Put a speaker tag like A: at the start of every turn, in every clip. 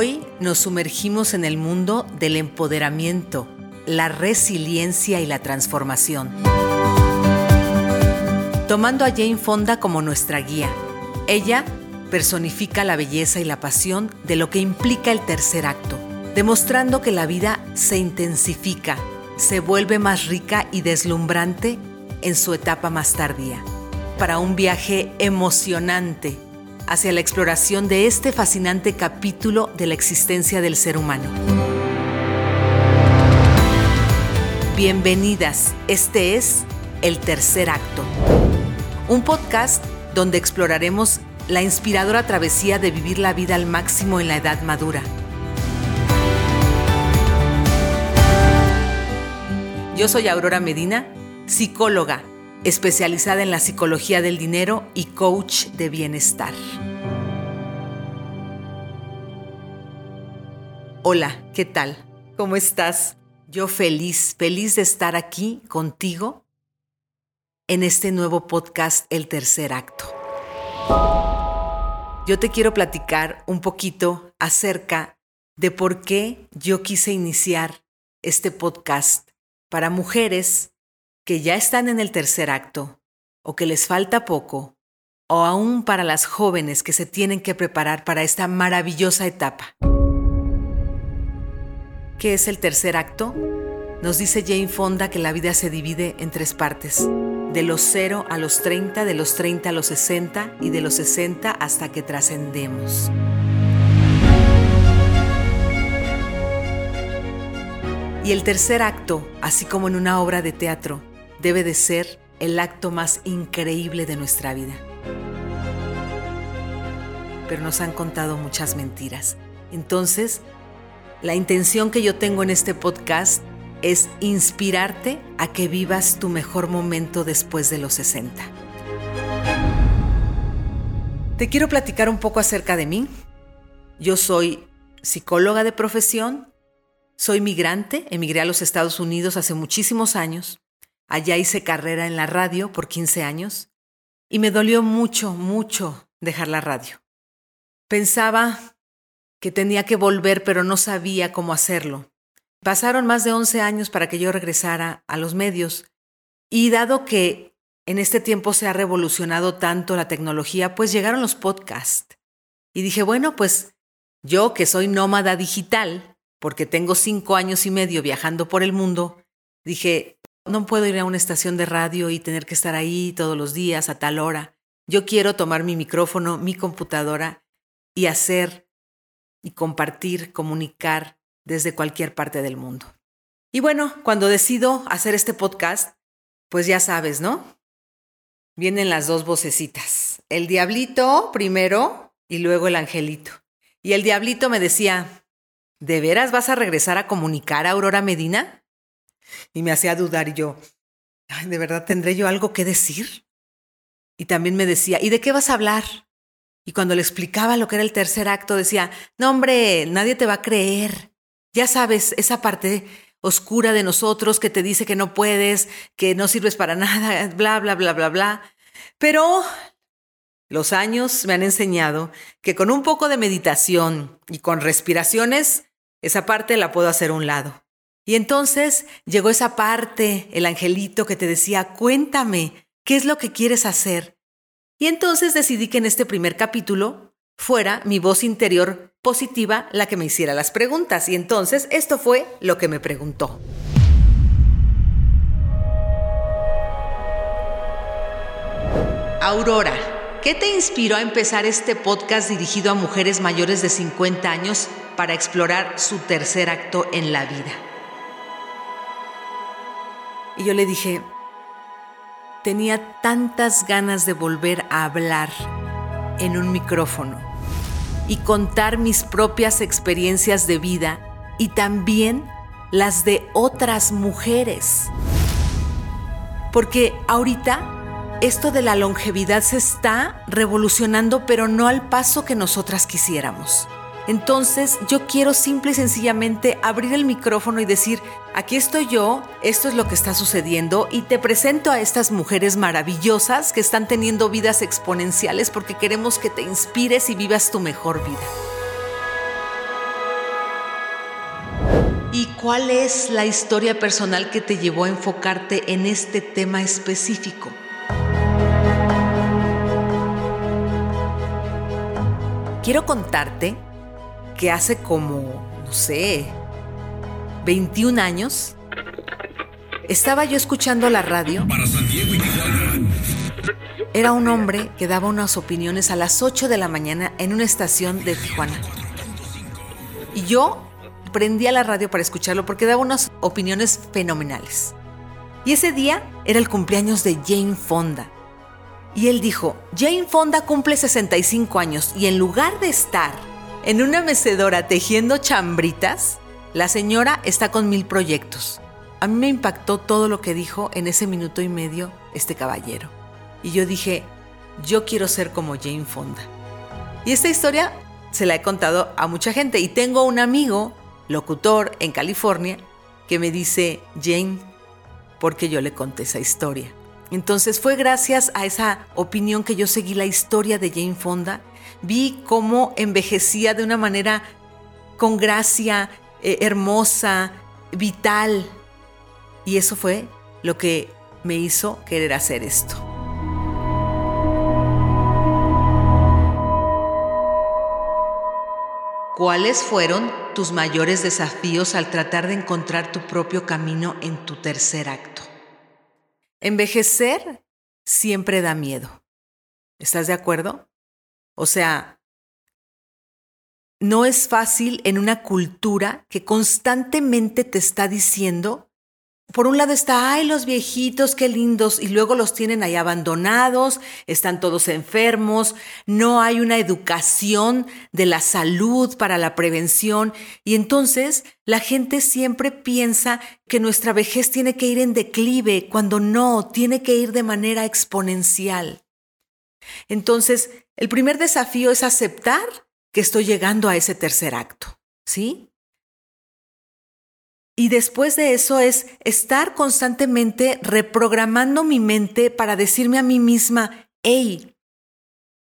A: Hoy nos sumergimos en el mundo del empoderamiento, la resiliencia y la transformación. Tomando a Jane Fonda como nuestra guía, ella personifica la belleza y la pasión de lo que implica el tercer acto, demostrando que la vida se intensifica, se vuelve más rica y deslumbrante en su etapa más tardía, para un viaje emocionante hacia la exploración de este fascinante capítulo de la existencia del ser humano. Bienvenidas, este es El Tercer Acto, un podcast donde exploraremos la inspiradora travesía de vivir la vida al máximo en la edad madura. Yo soy Aurora Medina, psicóloga especializada en la psicología del dinero y coach de bienestar. Hola, ¿qué tal? ¿Cómo estás? Yo feliz, feliz de estar aquí contigo en este nuevo podcast El Tercer Acto. Yo te quiero platicar un poquito acerca de por qué yo quise iniciar este podcast para mujeres que ya están en el tercer acto o que les falta poco, o aún para las jóvenes que se tienen que preparar para esta maravillosa etapa. ¿Qué es el tercer acto? Nos dice Jane Fonda que la vida se divide en tres partes, de los 0 a los 30, de los 30 a los 60 y de los 60 hasta que trascendemos. Y el tercer acto, así como en una obra de teatro, debe de ser el acto más increíble de nuestra vida. Pero nos han contado muchas mentiras. Entonces, la intención que yo tengo en este podcast es inspirarte a que vivas tu mejor momento después de los 60. Te quiero platicar un poco acerca de mí. Yo soy psicóloga de profesión, soy migrante, emigré a los Estados Unidos hace muchísimos años Allá hice carrera en la radio por 15 años y me dolió mucho, mucho dejar la radio. Pensaba que tenía que volver, pero no sabía cómo hacerlo. Pasaron más de 11 años para que yo regresara a los medios y dado que en este tiempo se ha revolucionado tanto la tecnología, pues llegaron los podcasts. Y dije, bueno, pues yo que soy nómada digital, porque tengo cinco años y medio viajando por el mundo, dije, no puedo ir a una estación de radio y tener que estar ahí todos los días a tal hora. Yo quiero tomar mi micrófono, mi computadora y hacer y compartir, comunicar desde cualquier parte del mundo. Y bueno, cuando decido hacer este podcast, pues ya sabes, ¿no? Vienen las dos vocecitas. El diablito primero y luego el angelito. Y el diablito me decía, ¿de veras vas a regresar a comunicar a Aurora Medina? Y me hacía dudar y yo, ¿de verdad tendré yo algo que decir? Y también me decía, ¿y de qué vas a hablar? Y cuando le explicaba lo que era el tercer acto, decía, no hombre, nadie te va a creer. Ya sabes, esa parte oscura de nosotros que te dice que no puedes, que no sirves para nada, bla, bla, bla, bla, bla. Pero los años me han enseñado que con un poco de meditación y con respiraciones, esa parte la puedo hacer a un lado. Y entonces llegó esa parte, el angelito que te decía, cuéntame, ¿qué es lo que quieres hacer? Y entonces decidí que en este primer capítulo fuera mi voz interior positiva la que me hiciera las preguntas. Y entonces esto fue lo que me preguntó. Aurora, ¿qué te inspiró a empezar este podcast dirigido a mujeres mayores de 50 años para explorar su tercer acto en la vida? Y yo le dije, tenía tantas ganas de volver a hablar en un micrófono y contar mis propias experiencias de vida y también las de otras mujeres. Porque ahorita esto de la longevidad se está revolucionando, pero no al paso que nosotras quisiéramos. Entonces yo quiero simple y sencillamente abrir el micrófono y decir, aquí estoy yo, esto es lo que está sucediendo y te presento a estas mujeres maravillosas que están teniendo vidas exponenciales porque queremos que te inspires y vivas tu mejor vida. ¿Y cuál es la historia personal que te llevó a enfocarte en este tema específico? Quiero contarte que hace como, no sé, 21 años, estaba yo escuchando la radio. Era un hombre que daba unas opiniones a las 8 de la mañana en una estación de Tijuana. Y yo prendía la radio para escucharlo porque daba unas opiniones fenomenales. Y ese día era el cumpleaños de Jane Fonda. Y él dijo, Jane Fonda cumple 65 años y en lugar de estar en una mecedora tejiendo chambritas, la señora está con mil proyectos. A mí me impactó todo lo que dijo en ese minuto y medio este caballero. Y yo dije, yo quiero ser como Jane Fonda. Y esta historia se la he contado a mucha gente y tengo un amigo locutor en California, que me dice, Jane, porque yo le conté esa historia. Entonces fue gracias a esa opinión que yo seguí la historia de Jane Fonda, vi cómo envejecía de una manera con gracia, eh, hermosa, vital. Y eso fue lo que me hizo querer hacer esto. ¿Cuáles fueron tus mayores desafíos al tratar de encontrar tu propio camino en tu tercer acto? Envejecer siempre da miedo. ¿Estás de acuerdo? O sea, no es fácil en una cultura que constantemente te está diciendo por un lado está, ay, los viejitos, qué lindos, y luego los tienen ahí abandonados, están todos enfermos, no hay una educación de la salud para la prevención, y entonces la gente siempre piensa que nuestra vejez tiene que ir en declive, cuando no, tiene que ir de manera exponencial. Entonces, el primer desafío es aceptar que estoy llegando a ese tercer acto, ¿sí? Y después de eso es estar constantemente reprogramando mi mente para decirme a mí misma, hey,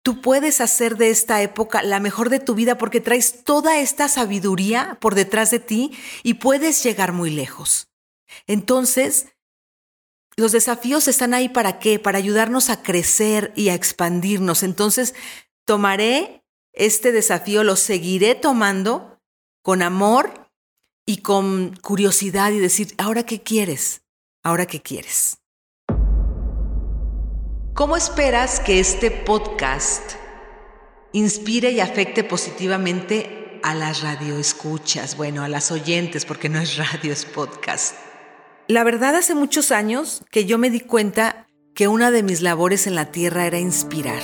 A: tú puedes hacer de esta época la mejor de tu vida porque traes toda esta sabiduría por detrás de ti y puedes llegar muy lejos. Entonces, los desafíos están ahí para qué? Para ayudarnos a crecer y a expandirnos. Entonces, tomaré este desafío, lo seguiré tomando con amor y con curiosidad y decir, ¿ahora qué quieres? ¿Ahora qué quieres? ¿Cómo esperas que este podcast inspire y afecte positivamente a las radioescuchas? Bueno, a las oyentes, porque no es radio, es podcast. La verdad, hace muchos años que yo me di cuenta que una de mis labores en la tierra era inspirar.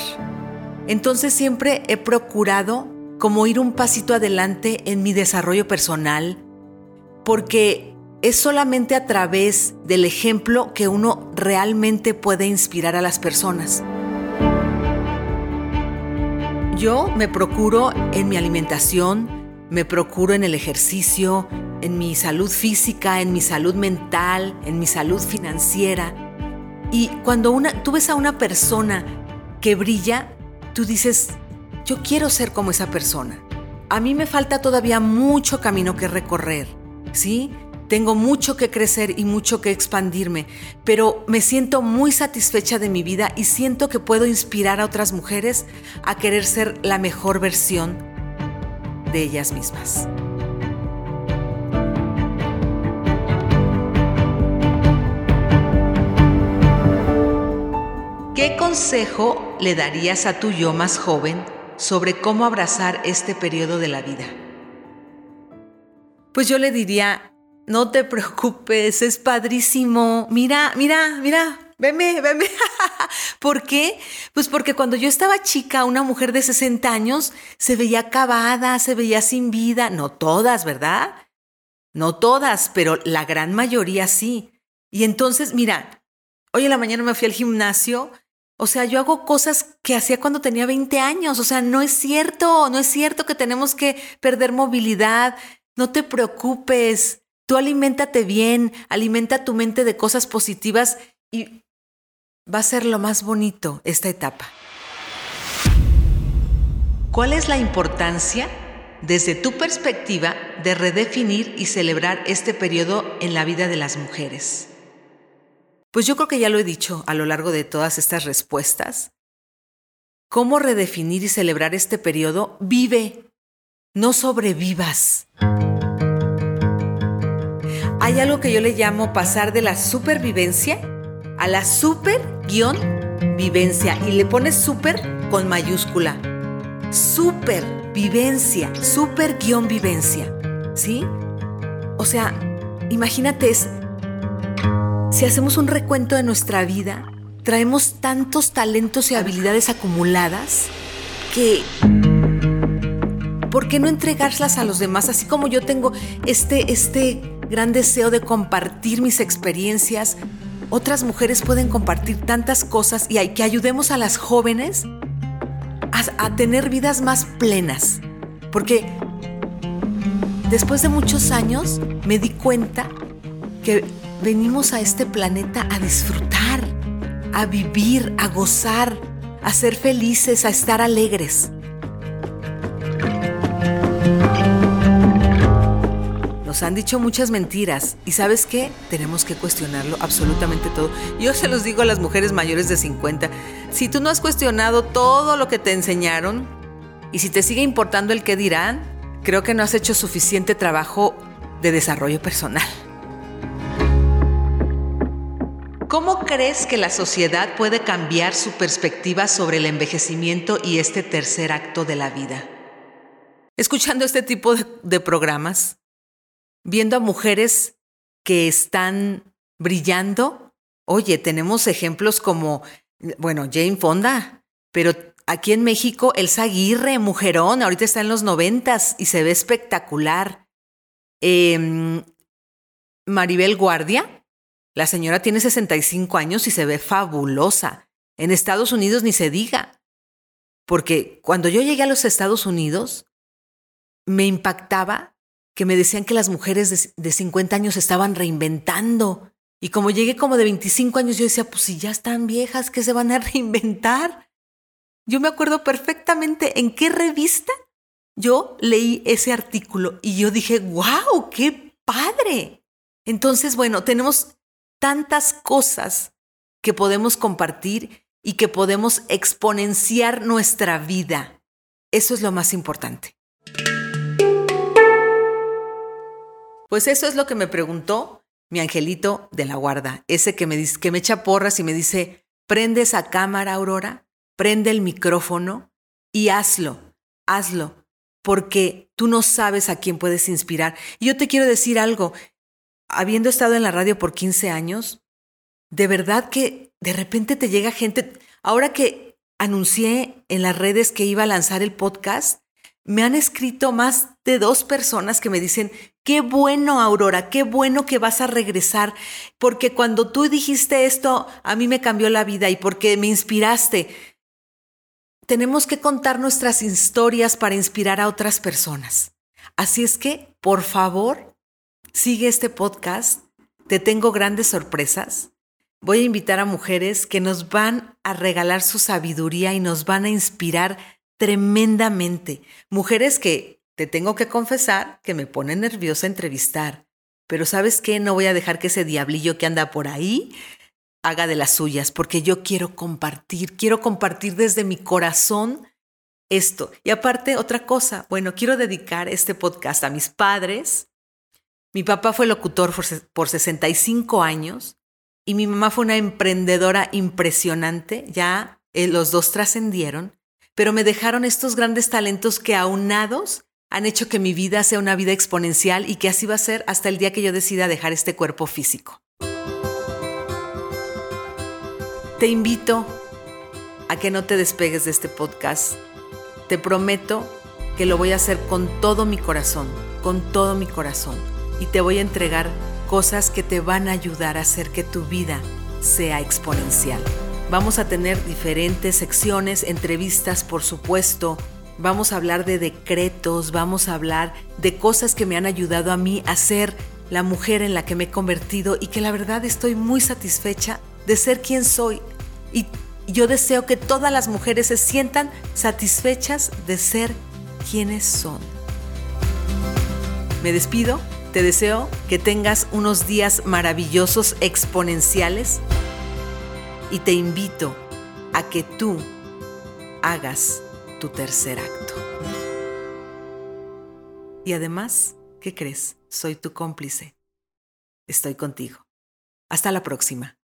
A: Entonces siempre he procurado como ir un pasito adelante en mi desarrollo personal, porque es solamente a través del ejemplo que uno realmente puede inspirar a las personas. Yo me procuro en mi alimentación, me procuro en el ejercicio, en mi salud física, en mi salud mental, en mi salud financiera. Y cuando tú ves a una persona que brilla, tú dices, yo quiero ser como esa persona. A mí me falta todavía mucho camino que recorrer ¿sí? Tengo mucho que crecer y mucho que expandirme, pero me siento muy satisfecha de mi vida y siento que puedo inspirar a otras mujeres a querer ser la mejor versión de ellas mismas. ¿Qué consejo le darías a tu yo más joven sobre cómo abrazar este periodo de la vida? Pues yo le diría, no te preocupes, es padrísimo. Mira, mira, mira, veme, veme. ¿Por qué? Pues porque cuando yo estaba chica, una mujer de 60 años se veía acabada, se veía sin vida. No todas, ¿verdad? No todas, pero la gran mayoría sí. Y entonces, mira, hoy en la mañana me fui al gimnasio. O sea, yo hago cosas que hacía cuando tenía 20 años. O sea, no es cierto, no es cierto que tenemos que perder movilidad, no te preocupes, tú aliméntate bien, alimenta tu mente de cosas positivas y va a ser lo más bonito esta etapa. ¿Cuál es la importancia desde tu perspectiva de redefinir y celebrar este periodo en la vida de las mujeres? Pues yo creo que ya lo he dicho a lo largo de todas estas respuestas. ¿Cómo redefinir y celebrar este periodo? Vive, no sobrevivas. Hay algo que yo le llamo pasar de la supervivencia a la super-vivencia y le pones super con mayúscula. Supervivencia, super-vivencia. ¿Sí? O sea, imagínate, si hacemos un recuento de nuestra vida, traemos tantos talentos y habilidades acumuladas que ¿por qué no entregárselas a los demás? Así como yo tengo este, este gran deseo de compartir mis experiencias, otras mujeres pueden compartir tantas cosas y hay que ayudemos a las jóvenes a tener vidas más plenas. Porque después de muchos años me di cuenta que venimos a este planeta a disfrutar, a vivir, a gozar, a ser felices, a estar alegres. Han dicho muchas mentiras y sabes qué? Tenemos que cuestionarlo absolutamente todo. Yo se los digo a las mujeres mayores de 50, si tú no has cuestionado todo lo que te enseñaron y si te sigue importando el qué dirán, creo que no has hecho suficiente trabajo de desarrollo personal. ¿Cómo crees que la sociedad puede cambiar su perspectiva sobre el envejecimiento y este tercer acto de la vida? Escuchando este tipo de programas, viendo a mujeres que están brillando. Oye, tenemos ejemplos como, bueno, Jane Fonda, pero aquí en México, Elsa Aguirre, mujerón, ahorita está en los noventas y se ve espectacular. Eh, Maribel Guardia, la señora tiene 65 años y se ve fabulosa. En Estados Unidos ni se diga. Porque cuando yo llegué a los Estados Unidos, me impactaba que me decían que las mujeres de, 50 años estaban reinventando. Y como llegué como de 25 años, yo decía, pues si ya están viejas, ¿qué se van a reinventar? Yo me acuerdo perfectamente en qué revista yo leí ese artículo y yo dije, wow, qué padre. Entonces, bueno, tenemos tantas cosas que podemos compartir y que podemos exponenciar nuestra vida. Eso es lo más importante. Pues eso es lo que me preguntó mi angelito de la guarda, ese que me, que me echa porras y me dice, prende esa cámara, Aurora, prende el micrófono y hazlo, hazlo, porque tú no sabes a quién puedes inspirar. Y yo te quiero decir algo, habiendo estado en la radio por 15 años, de verdad que de repente te llega gente, ahora que anuncié en las redes que iba a lanzar el podcast, me han escrito más de dos personas que me dicen, qué bueno, Aurora, qué bueno que vas a regresar, porque cuando tú dijiste esto, a mí me cambió la vida y porque me inspiraste. Tenemos que contar nuestras historias para inspirar a otras personas. Así es que, por favor, sigue este podcast. Te tengo grandes sorpresas. Voy a invitar a mujeres que nos van a regalar su sabiduría y nos van a inspirar tremendamente. Mujeres que, te tengo que confesar, que me pone nerviosa entrevistar. Pero sabes qué, no voy a dejar que ese diablillo que anda por ahí haga de las suyas, porque yo quiero compartir, quiero compartir desde mi corazón esto. Y aparte, otra cosa, bueno, quiero dedicar este podcast a mis padres. Mi papá fue locutor por 65 años y mi mamá fue una emprendedora impresionante, ya eh, los dos trascendieron pero me dejaron estos grandes talentos que aunados han hecho que mi vida sea una vida exponencial y que así va a ser hasta el día que yo decida dejar este cuerpo físico. Te invito a que no te despegues de este podcast. Te prometo que lo voy a hacer con todo mi corazón, con todo mi corazón. Y te voy a entregar cosas que te van a ayudar a hacer que tu vida sea exponencial. Vamos a tener diferentes secciones, entrevistas, por supuesto. Vamos a hablar de decretos, vamos a hablar de cosas que me han ayudado a mí a ser la mujer en la que me he convertido y que la verdad estoy muy satisfecha de ser quien soy. Y yo deseo que todas las mujeres se sientan satisfechas de ser quienes son. Me despido, te deseo que tengas unos días maravillosos, exponenciales, y te invito a que tú hagas tu tercer acto. Y además, ¿qué crees? Soy tu cómplice. Estoy contigo. Hasta la próxima.